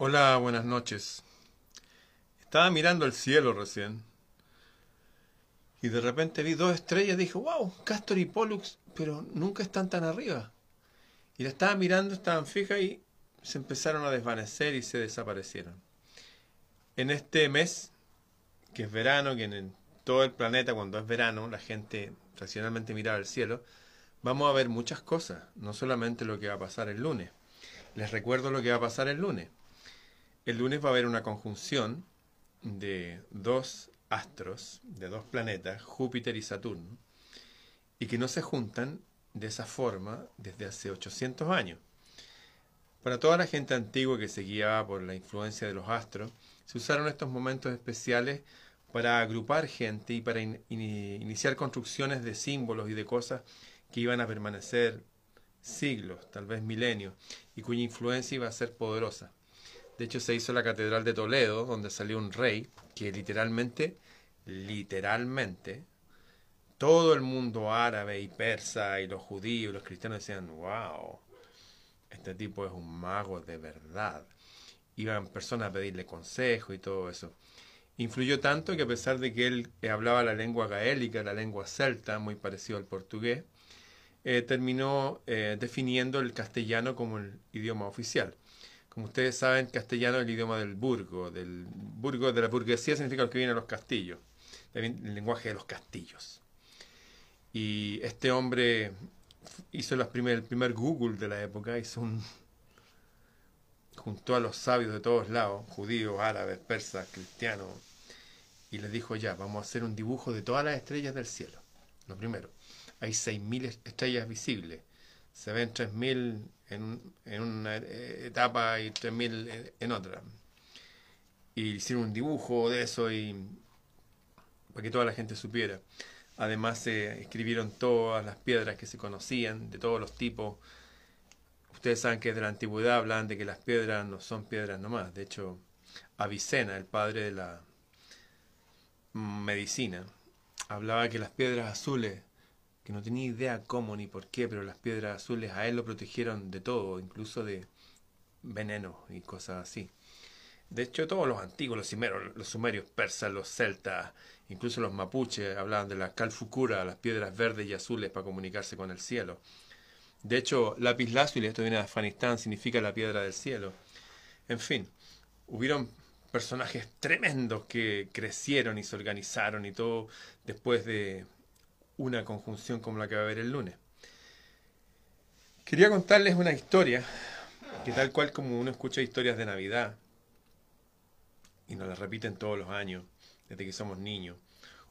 Hola, buenas noches. Estaba mirando el cielo recién. Y de repente vi dos estrellas y dije, wow, Castor y Pollux, pero nunca están tan arriba. Y la estaba mirando, estaban fijas y se empezaron a desvanecer y se desaparecieron. En este mes, que es verano, que en todo el planeta cuando es verano la gente racionalmente mira al cielo, vamos a ver muchas cosas, no solamente lo que va a pasar el lunes. Les recuerdo lo que va a pasar el lunes. El lunes va a haber una conjunción de dos astros, de dos planetas, Júpiter y Saturno, y que no se juntan de esa forma desde hace 800 años. Para toda la gente antigua que se guiaba por la influencia de los astros, se usaron estos momentos especiales para agrupar gente y para iniciar construcciones de símbolos y de cosas que iban a permanecer siglos, tal vez milenios, y cuya influencia iba a ser poderosa. De hecho, se hizo la Catedral de Toledo, donde salió un rey que literalmente, literalmente, todo el mundo árabe y persa y los judíos y los cristianos decían, wow, este tipo es un mago de verdad. Iban personas a pedirle consejo y todo eso. Influyó tanto que a pesar de que él hablaba la lengua gaélica, la lengua celta, muy parecido al portugués, eh, terminó eh, definiendo el castellano como el idioma oficial. Como ustedes saben, castellano es el idioma del burgo, del burgo de la burguesía significa lo que viene a los castillos, el lenguaje de los castillos. Y este hombre hizo el primer Google de la época, hizo un, juntó a los sabios de todos lados, judíos, árabes, persas, cristianos, y les dijo ya, vamos a hacer un dibujo de todas las estrellas del cielo. Lo primero hay 6.000 estrellas visibles. Se ven 3.000 en, en una etapa y 3.000 en otra. Y hicieron un dibujo de eso y para que toda la gente supiera. Además se escribieron todas las piedras que se conocían, de todos los tipos. Ustedes saben que de la antigüedad hablan de que las piedras no son piedras nomás. De hecho, Avicena, el padre de la medicina, hablaba que las piedras azules que no tenía idea cómo ni por qué, pero las piedras azules a él lo protegieron de todo, incluso de veneno y cosas así. De hecho, todos los antiguos, los sumerios, los sumerios persas, los celtas, incluso los mapuches, hablaban de la calfucura, las piedras verdes y azules para comunicarse con el cielo. De hecho, lápiz lazuli, esto viene de Afganistán, significa la piedra del cielo. En fin, hubieron personajes tremendos que crecieron y se organizaron y todo después de una conjunción como la que va a haber el lunes. Quería contarles una historia que tal cual como uno escucha historias de Navidad y nos las repiten todos los años desde que somos niños,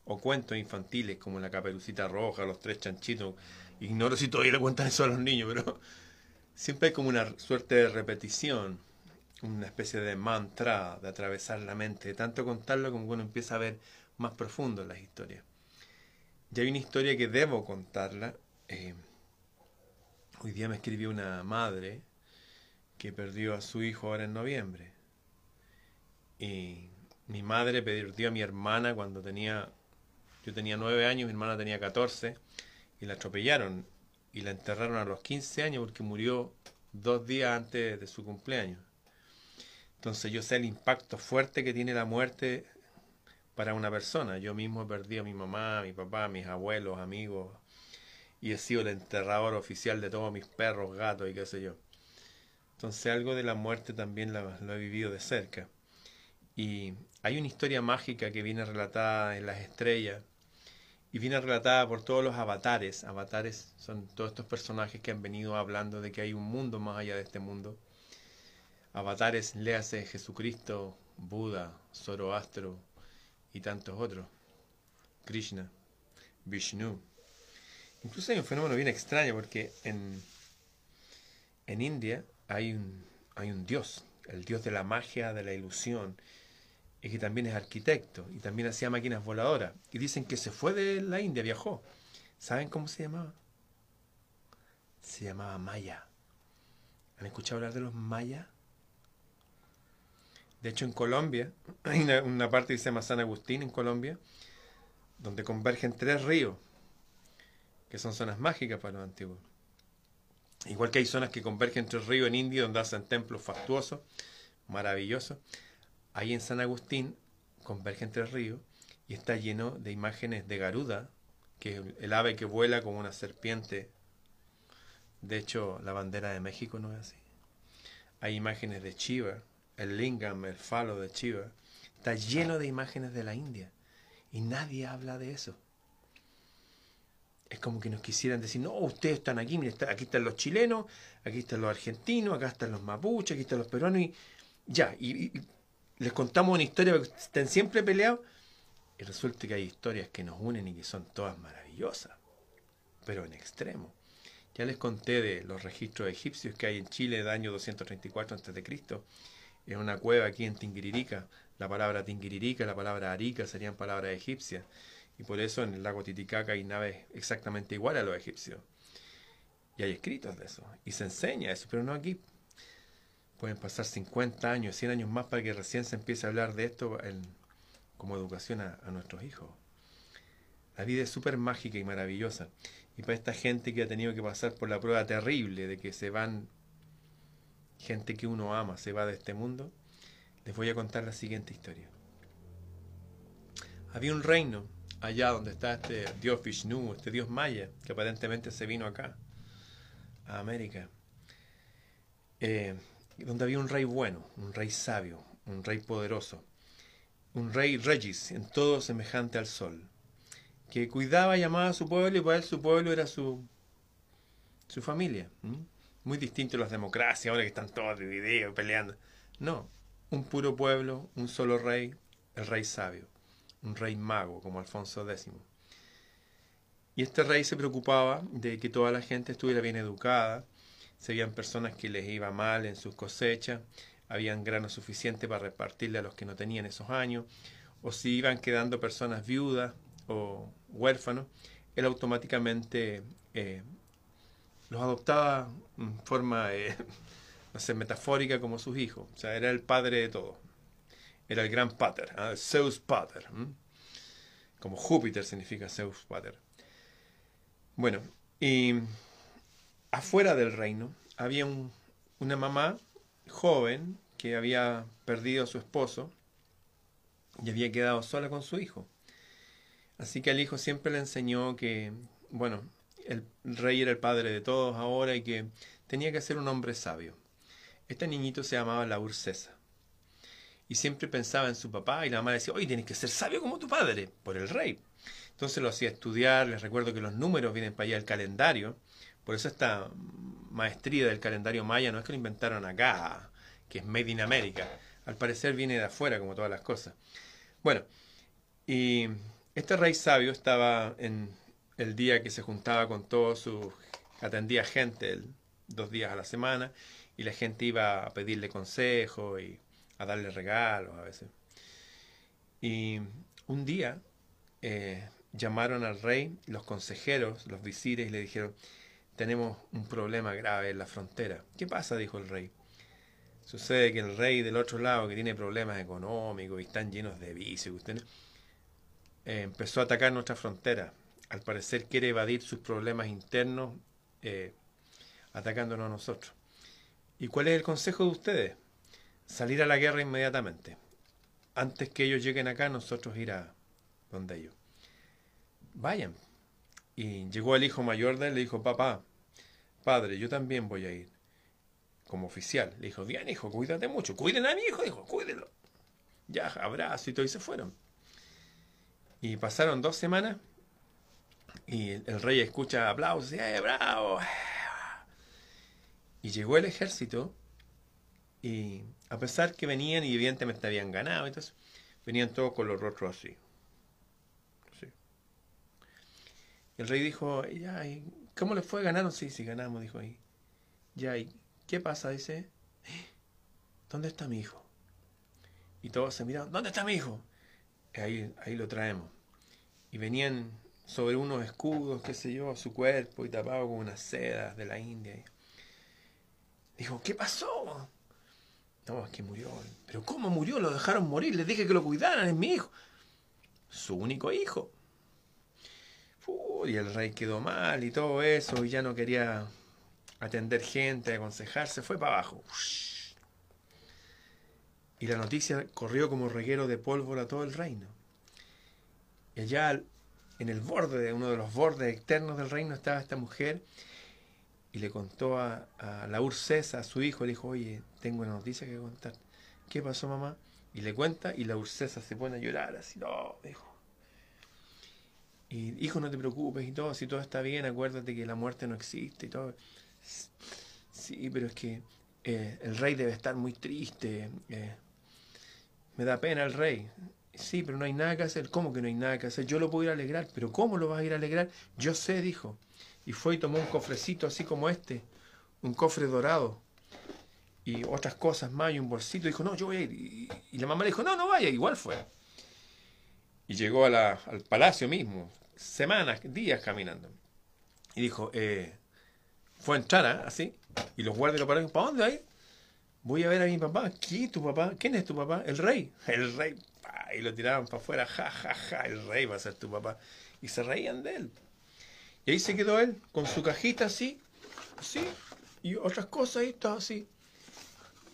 o cuentos infantiles como la caperucita roja, los tres chanchitos, ignoro si todavía le cuentan eso a los niños, pero siempre hay como una suerte de repetición, una especie de mantra de atravesar la mente, de tanto contarlo como uno empieza a ver más profundo las historias. Y hay una historia que debo contarla. Eh, hoy día me escribió una madre que perdió a su hijo ahora en noviembre. Y mi madre perdió a mi hermana cuando tenía, yo tenía nueve años, mi hermana tenía catorce, y la atropellaron y la enterraron a los quince años porque murió dos días antes de su cumpleaños. Entonces yo sé el impacto fuerte que tiene la muerte para una persona. Yo mismo he perdido a mi mamá, a mi papá, a mis abuelos, amigos, y he sido el enterrador oficial de todos mis perros, gatos y qué sé yo. Entonces algo de la muerte también lo, he vivido de cerca. Y hay una historia mágica que viene relatada en las estrellas y viene relatada por todos los avatares. Avatares son todos estos personajes que han venido hablando de que hay un mundo más allá de este mundo. Avatares, léase Jesucristo, Buda, Zoroastro, y tantos otros. Krishna, Vishnu. Incluso hay un fenómeno bien extraño porque en, en India hay un, hay un dios, el dios de la magia, de la ilusión, y que también es arquitecto y también hacía máquinas voladoras. Y dicen que se fue de la India, viajó. ¿Saben cómo se llamaba? Se llamaba Maya. ¿Han escuchado hablar de los mayas? De hecho, en Colombia, hay una, parte que se llama San Agustín, en Colombia, donde convergen tres ríos, que son zonas mágicas para los antiguos. Igual que hay zonas que convergen tres ríos en India, donde hacen templos fastuosos, maravilloso. Ahí en San Agustín converge entre el río y está lleno de imágenes de Garuda, que es el ave que vuela como una serpiente. De hecho, la bandera de México no es así. Hay imágenes de Chiva, el lingam, el falo de Chiva. Está lleno de imágenes de la India. Y nadie habla de eso. Es como que nos quisieran decir, no, ustedes están aquí, aquí están los chilenos, aquí están los argentinos, acá están los mapuches, aquí están los peruanos, y ya, y, les contamos una historia que estén siempre peleados, y resulta que hay historias que nos unen y que son todas maravillosas, pero en extremo. Ya les conté de los registros egipcios que hay en Chile del año 234 a.C., en una cueva aquí en Tinguiririca. La palabra Tinguiririca, la palabra Arica serían palabras egipcias. Y por eso en el lago Titicaca hay naves exactamente iguales a los egipcios. Y hay escritos de eso. Y se enseña eso, pero no aquí. Pueden pasar 50 años, 100 años más para que recién se empiece a hablar de esto como educación a, a nuestros hijos. La vida es súper mágica y maravillosa. Y para esta gente que ha tenido que pasar por la prueba terrible de que se van, gente que uno ama, se va de este mundo, les voy a contar la siguiente historia. Había un reino allá donde está este dios Vishnu, este dios maya, que aparentemente se vino acá, a América, eh, donde había un rey bueno, un rey sabio, un rey poderoso, un rey regis, en todo semejante al sol, que cuidaba y amaba a su pueblo y para él su pueblo era su, su familia. Muy distinto a las democracias, ahora que están todos divididos, peleando. No, un puro pueblo, un solo rey, el rey sabio un rey mago como Alfonso X. Y este rey se preocupaba de que toda la gente estuviera bien educada, se habían personas que les iba mal en sus cosechas, habían grano suficiente para repartirle a los que no tenían esos años, o si iban quedando personas viudas o huérfanos, él automáticamente eh, los adoptaba en forma, eh, no sé, metafórica como sus hijos. O sea, era el padre de todos. Era el gran pater, ¿ah? Zeus pater. Como Júpiter significa Zeus pater. Bueno, y afuera del reino había una mamá joven que había perdido a su esposo y había quedado sola con su hijo. Así que al hijo siempre le enseñó que, bueno, el rey era el padre de todos ahora y que tenía que ser un hombre sabio. Este niñito se llamaba la Ursesa y siempre pensaba en su papá y la mamá decía, oye, tienes que ser sabio como tu padre, por el rey. Entonces lo hacía estudiar, les recuerdo que los números vienen para allá, el calendario, por eso esta maestría del calendario maya no es que lo inventaron acá, que es Made in America, al parecer viene de afuera como todas las cosas. Bueno, y este rey sabio estaba en el día que se juntaba con todos sus, atendía gente dos días a la semana, y la gente iba a pedirle consejo y a darle regalos a veces. Y un día eh, llamaron al rey, los consejeros, los visires, y le dijeron, tenemos un problema grave en la frontera. ¿Qué pasa? dijo el rey. Sucede que el rey del otro lado, que tiene problemas económicos y están llenos de vicios, eh, empezó a atacar nuestra frontera. Al parecer quiere evadir sus problemas internos eh, atacándonos a nosotros. ¿Y cuál es el consejo de ustedes? salir a la guerra inmediatamente. Antes que ellos lleguen acá, nosotros ir a donde ellos. Vayan. Y llegó el hijo mayor de él, le dijo, papá, padre, yo también voy a ir. Como oficial. Le dijo, bien, hijo, cuídate mucho. Cuiden a mi hijo, dijo, cuídenlo. Ya, abrazo y todo, y se fueron. Y pasaron dos semanas y el, rey escucha aplausos, ¡eh, bravo! Y llegó el ejército y a pesar que venían y evidentemente habían ganado, entonces venían todos con los rostros así. El rey dijo, ya, ¿cómo les fue? ¿Ganaron? Sí, sí, ganamos, dijo ahí. Ya, ¿y qué pasa? Dice, ¿dónde está mi hijo? Y todos se miraron, ¿dónde está mi hijo? ahí, ahí lo traemos. Y venían sobre unos escudos, qué sé yo, su cuerpo y tapado con unas sedas de la India. Dijo, ¿qué pasó? No, es que murió. ¿Pero cómo murió? Lo dejaron morir. Les dije que lo cuidaran. Es mi hijo. Su único hijo. y el rey quedó mal y todo eso. Y ya no quería atender gente, aconsejarse. Fue para abajo. Y la noticia corrió como reguero de pólvora a todo el reino. Y allá en el borde, de uno de los bordes externos del reino, estaba esta mujer y le contó a, la Ursesa, a su hijo, le dijo, oye, tengo una noticia que contar. ¿Qué pasó, mamá? Y le cuenta y la Ursesa se pone a llorar, así, no, dijo. Y hijo, no te preocupes y todo, si todo está bien, acuérdate que la muerte no existe y todo. Sí, pero es que eh, el rey debe estar muy triste. Eh, me da pena el rey. Sí, pero no hay nada que hacer. ¿Cómo que no hay nada que hacer? Yo lo puedo ir a alegrar. ¿Pero cómo lo vas a ir a alegrar? Yo sé, dijo. Y fue y tomó un cofrecito así como este. Un cofre dorado. Y otras cosas más y un bolsito. Dijo, no, yo voy a ir. Y, la mamá le dijo, no, no vaya. Igual fue. Y llegó al palacio mismo. Semanas, días caminando. Y dijo, eh, fue a entrar ¿ah? así. Y los guardias lo pararon. ¿Para dónde hay? Voy a ver a mi papá. ¿Quién es tu papá? ¿Quién es tu papá? El rey. El rey. Y lo tiraban para afuera. Ja, ja, ja. El rey va a ser tu papá. Y se reían de él. Y ahí se quedó él con su cajita así. Así. Y otras cosas ahí, todo así.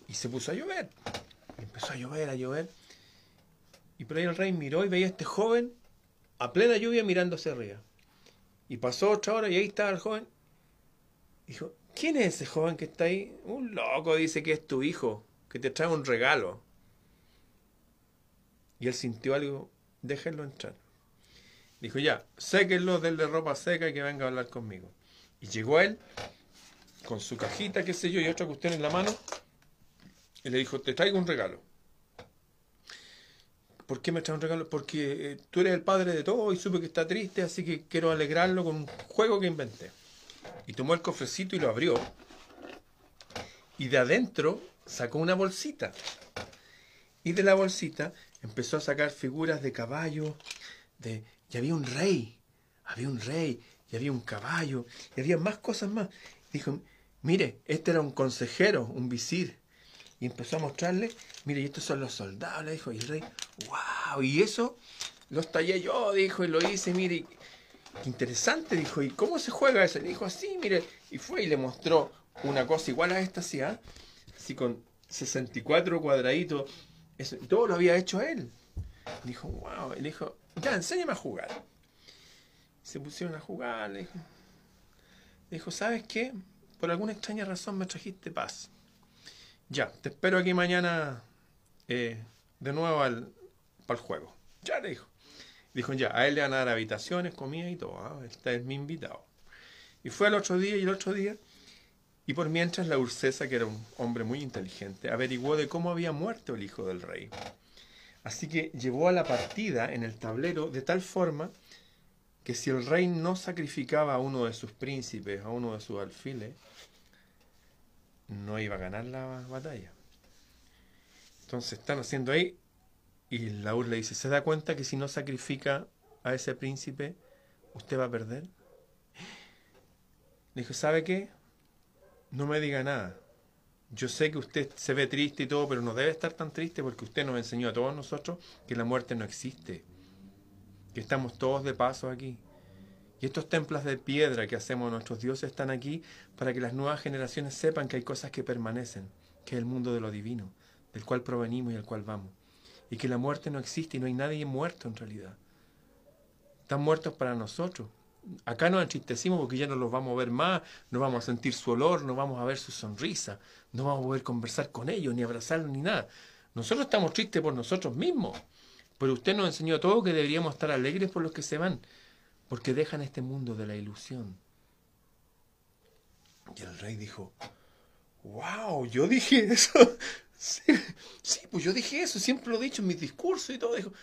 Y se puso a llover. empezó a llover, a llover. Y por ahí el rey miró y veía a este joven a plena lluvia mirando hacia arriba. Y pasó otra hora y ahí estaba el joven. Dijo, ¿quién es ese joven que está ahí? Un loco dice que es tu hijo, que te trae un regalo. Y él sintió algo, déjenlo entrar. Dijo, ya, séquenlo, denle ropa seca y que venga a hablar conmigo. Y llegó él, con su cajita, qué sé yo, y otra cuestión en la mano, y le dijo, te traigo un regalo. ¿Por qué me trae un regalo? Porque eh, tú eres el padre de todo y supe que está triste, así que quiero alegrarlo con un juego que inventé. Y tomó el cofrecito y lo abrió. Y de adentro sacó una bolsita. Y de la bolsita empezó a sacar figuras de caballo, de... y había un rey, había un rey, y había un caballo, y había más cosas más. Dijo, mire, este era un consejero, un visir. Y empezó a mostrarle, mire, y estos son los soldados, le dijo, y el rey, wow, y eso los tallé yo, dijo, y lo hice, mire, qué interesante, dijo, ¿y cómo se juega eso? Y dijo, así, mire, y fue y le mostró una cosa igual a esta, así, ¿ah? así con 64 cuadraditos, todo lo había hecho él. dijo, wow, le dijo, ya, enséñame a jugar. se pusieron a jugar, le dijo, dijo, ¿sabes qué? Por alguna extraña razón me trajiste paz. Ya, te espero aquí mañana eh, de nuevo al, para el juego. Ya le dijo. Dijo, ya, a él le van a dar habitaciones, comida y todo. ¿ah? Este es mi invitado. Y fue al otro día y el otro día. Y por mientras la Ursesa, que era un hombre muy inteligente, averiguó de cómo había muerto el hijo del rey. Así que llevó a la partida en el tablero de tal forma que si el rey no sacrificaba a uno de sus príncipes, a uno de sus alfiles, no iba a ganar la batalla. Entonces están haciendo ahí y Laur le dice, ¿se da cuenta que si no sacrifica a ese príncipe, usted va a perder? Le dijo, ¿sabe qué? No me diga nada. Yo sé que usted se ve triste y todo, pero no debe estar tan triste porque usted nos enseñó a todos nosotros que la muerte no existe, que estamos todos de paso aquí. Y estos templos de piedra que hacemos nuestros dioses están aquí para que las nuevas generaciones sepan que hay cosas que permanecen, que es el mundo de lo divino, del cual provenimos y al cual vamos. Y que la muerte no existe y no hay nadie muerto en realidad. Están muertos para nosotros. Acá nos entristecimos porque ya no los vamos a ver más, no vamos a sentir su olor, no vamos a ver su sonrisa, no vamos a poder conversar con ellos, ni abrazarlos, ni nada. Nosotros estamos tristes por nosotros mismos. Pero usted nos enseñó todo que deberíamos estar alegres por los que se van porque dejan este mundo de la ilusión. Y el rey dijo, wow, yo dije eso. Sí, pues yo dije eso, siempre lo he dicho en mis discursos y todo. Dijo,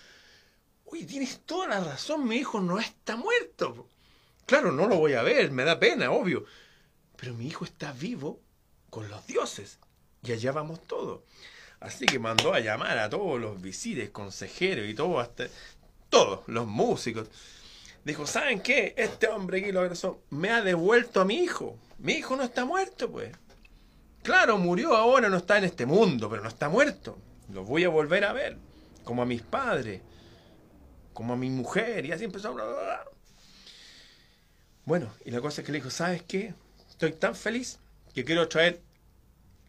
uy, tienes toda la razón, mi hijo no está muerto. Claro, no lo voy a ver, me da pena, obvio. Pero mi hijo está vivo con los dioses. Y allá vamos todos. Así que mandó a llamar a todos los visires, consejeros y todo, hasta todos, los músicos dijo, ¿saben qué? Este hombre aquí lo agresó, me ha devuelto a mi hijo. Mi hijo no está muerto, pues. Claro, murió ahora, no está en este mundo, pero no está muerto. Lo voy a volver a ver, como a mis padres, como a mi mujer, y así empezó a. Bueno, y la cosa es que le dijo, ¿sabes qué? Estoy tan feliz que quiero traer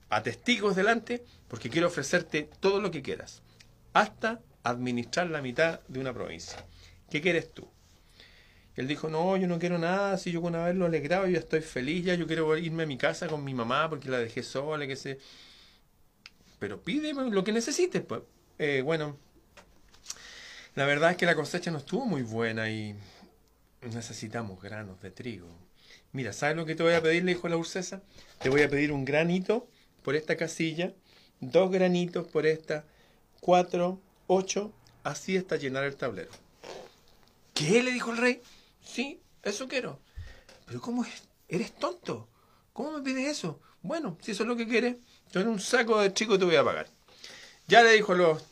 a testigos delante porque quiero ofrecerte todo lo que quieras, hasta administrar la mitad de una provincia. ¿Qué quieres tú? él dijo, no, yo no quiero nada, si yo con haberlo alegrado, yo estoy feliz, ya yo quiero irme a mi casa con mi mamá porque la dejé sola, que sé. Pero pide lo que necesites, pues. Eh, bueno, la verdad es que la cosecha no estuvo muy buena y necesitamos granos de trigo. Mira, ¿sabes lo que te voy a pedir? Le dijo la Ursesa. Te voy a pedir un granito por esta casilla, dos granitos por esta, cuatro, ocho, así hasta llenar el tablero. ¿Qué? le dijo el rey. Sí, eso quiero. Pero ¿cómo es? ¿Eres tonto? ¿Cómo me pides eso? Bueno, si eso es lo que quieres, yo en un saco de chico te voy a pagar. Ya le dijo a, los,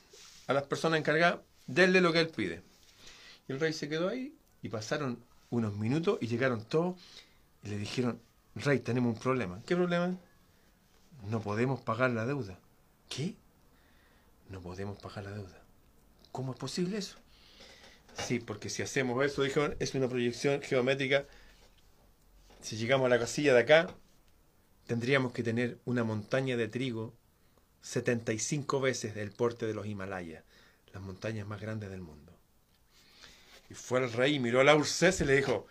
a las personas encargadas, denle lo que él pide. Y el rey se quedó ahí y pasaron unos minutos y llegaron todos y le dijeron, rey, tenemos un problema. ¿Qué problema? No podemos pagar la deuda. ¿Qué? No podemos pagar la deuda. ¿Cómo es posible eso? Sí, porque si hacemos eso, dijeron, es una proyección geométrica. Si llegamos a la casilla de acá, tendríamos que tener una montaña de trigo 75 veces del porte de los Himalayas, las montañas más grandes del mundo. Y fue el rey, miró a la Ursés y le dijo,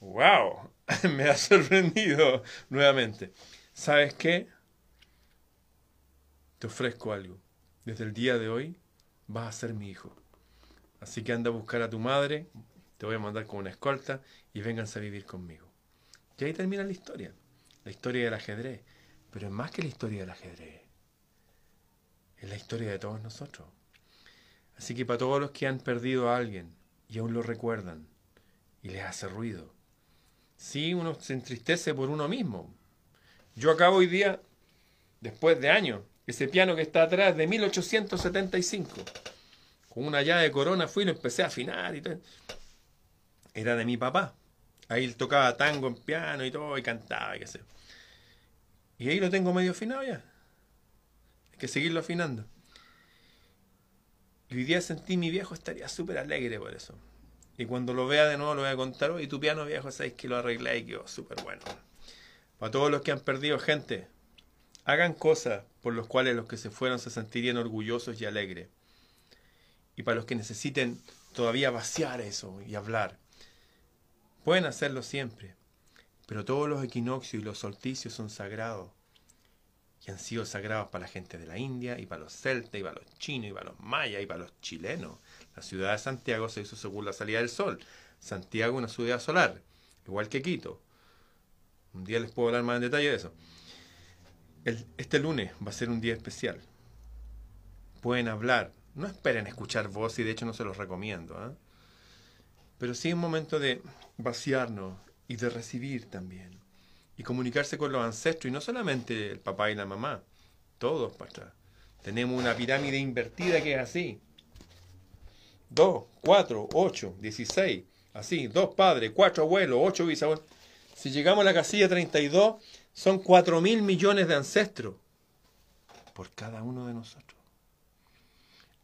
wow, me ha sorprendido nuevamente. ¿Sabes qué? Te ofrezco algo. Desde el día de hoy vas a ser mi hijo. Así que anda a buscar a tu madre, te voy a mandar con una escolta y vénganse a vivir conmigo. Y ahí termina la historia, la historia del ajedrez. Pero es más que la historia del ajedrez, es la historia de todos nosotros. Así que para todos los que han perdido a alguien y aún lo recuerdan y les hace ruido, sí, uno se entristece por uno mismo. Yo acabo hoy día, después de años, ese piano que está atrás de 1875 con una llave de corona fui y lo empecé a afinar y todo. Era de mi papá. Ahí él tocaba tango en piano y todo, y cantaba, y qué sé. Y ahí lo tengo medio afinado ya. Hay que seguirlo afinando. Y hoy día sentí mi viejo estaría súper alegre por eso. Y cuando lo vea de nuevo lo voy a contar, hoy tu piano viejo, sabéis que lo arreglé y quedó súper bueno. Para todos los que han perdido gente, hagan cosas por las cuales los que se fueron se sentirían orgullosos y alegres y para los que necesiten todavía vaciar eso y hablar. Pueden hacerlo siempre, pero todos los equinoccios y los solsticios son sagrados y han sido sagrados para la gente de la India y para los celtas y para los chinos y para los mayas y para los chilenos. La ciudad de Santiago se hizo según la salida del sol. Santiago una ciudad solar, igual que Quito. Un día les puedo hablar más en detalle de eso. este lunes va a ser un día especial. Pueden hablar, no esperen escuchar voz y de hecho no se los recomiendo. ¿eh? Pero sí es un momento de vaciarnos y de recibir también. Y comunicarse con los ancestros, y no solamente el papá y la mamá, todos para atrás. Tenemos una pirámide invertida que es así. Dos, cuatro, ocho, dieciséis, así, dos padres, cuatro abuelos, ocho bisabuelos. Si llegamos a la casilla 32, son cuatro mil millones de ancestros por cada uno de nosotros.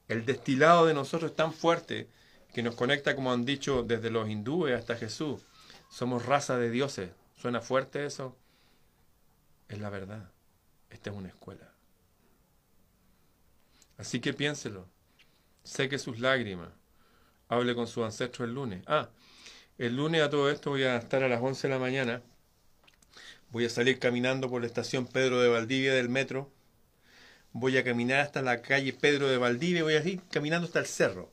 El destilado de nosotros es tan fuerte que nos conecta, como han dicho, desde los hindúes hasta Jesús. Somos raza de dioses. ¿Suena fuerte eso? Es la verdad. Esta es una escuela. Así que piénselo. Seque sus lágrimas. Hable con su ancestro el lunes. Ah, el lunes a todo esto voy a estar a las 11 de la mañana. Voy a salir caminando por la estación Pedro de Valdivia del metro voy a caminar hasta la calle Pedro de Valdivia, voy a ir caminando hasta el cerro.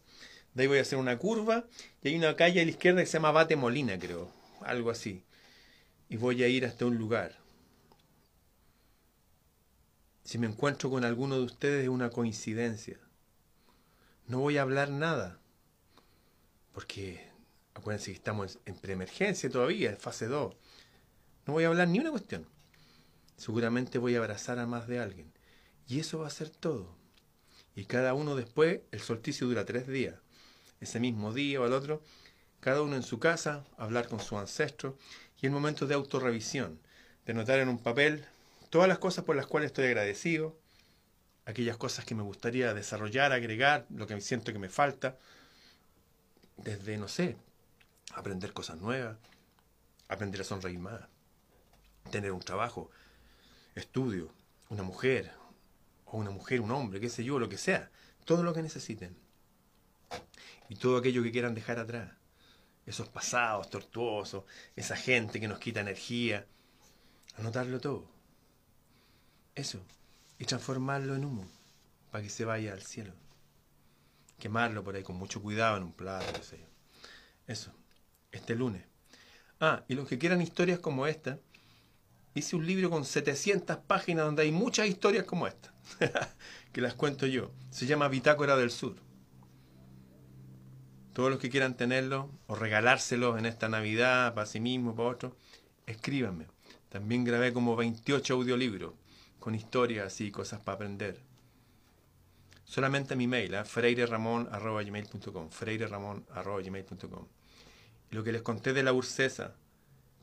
De ahí voy a hacer una curva y hay una calle a la izquierda que se llama Bate Molina, creo, algo así. Y voy a ir hasta un lugar. Si me encuentro con alguno de ustedes es una coincidencia. No voy a hablar nada. Porque acuérdense que estamos en preemergencia todavía, en fase 2. No voy a hablar ni una cuestión. Seguramente voy a abrazar a más de alguien. Y eso va a ser todo. Y cada uno después, el solsticio dura tres días. Ese mismo día o al otro, cada uno en su casa, hablar con su ancestro y el momento de autorrevisión, de notar en un papel todas las cosas por las cuales estoy agradecido, aquellas cosas que me gustaría desarrollar, agregar, lo que siento que me falta, desde, no sé, aprender cosas nuevas, aprender a sonreír más, tener un trabajo, estudio, una mujer, o una mujer, un hombre, qué sé yo, lo que sea, todo lo que necesiten. Y todo aquello que quieran dejar atrás. Esos pasados tortuosos, esa gente que nos quita energía. Anotarlo todo. Eso. Y transformarlo en humo para que se vaya al cielo. Quemarlo por ahí con mucho cuidado en un plato, qué sé yo. Eso. Este lunes. Ah, y los que quieran historias como esta, hice un libro con 700 páginas donde hay muchas historias como esta, que las cuento yo. Se llama Bitácora del Sur. Todos los que quieran tenerlo o regalárselo en esta Navidad para sí mismo, para otro, escríbanme. También grabé como 28 audiolibros con historias y cosas para aprender. Solamente mi mail, ¿eh? freireramon.gmail.com Lo que les conté de la Ursesa,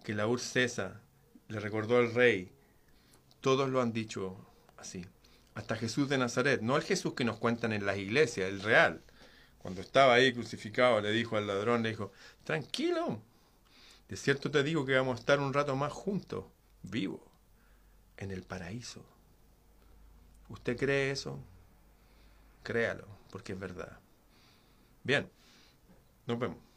que la Ursesa le recordó al rey, todos lo han dicho así. Hasta Jesús de Nazaret, no el Jesús que nos cuentan en las iglesias, el real, cuando estaba ahí crucificado, le dijo al ladrón, le dijo, tranquilo, de cierto te digo que vamos a estar un rato más juntos, vivos, en el paraíso. ¿Usted cree eso? Créalo, porque es verdad. Bien, nos vemos.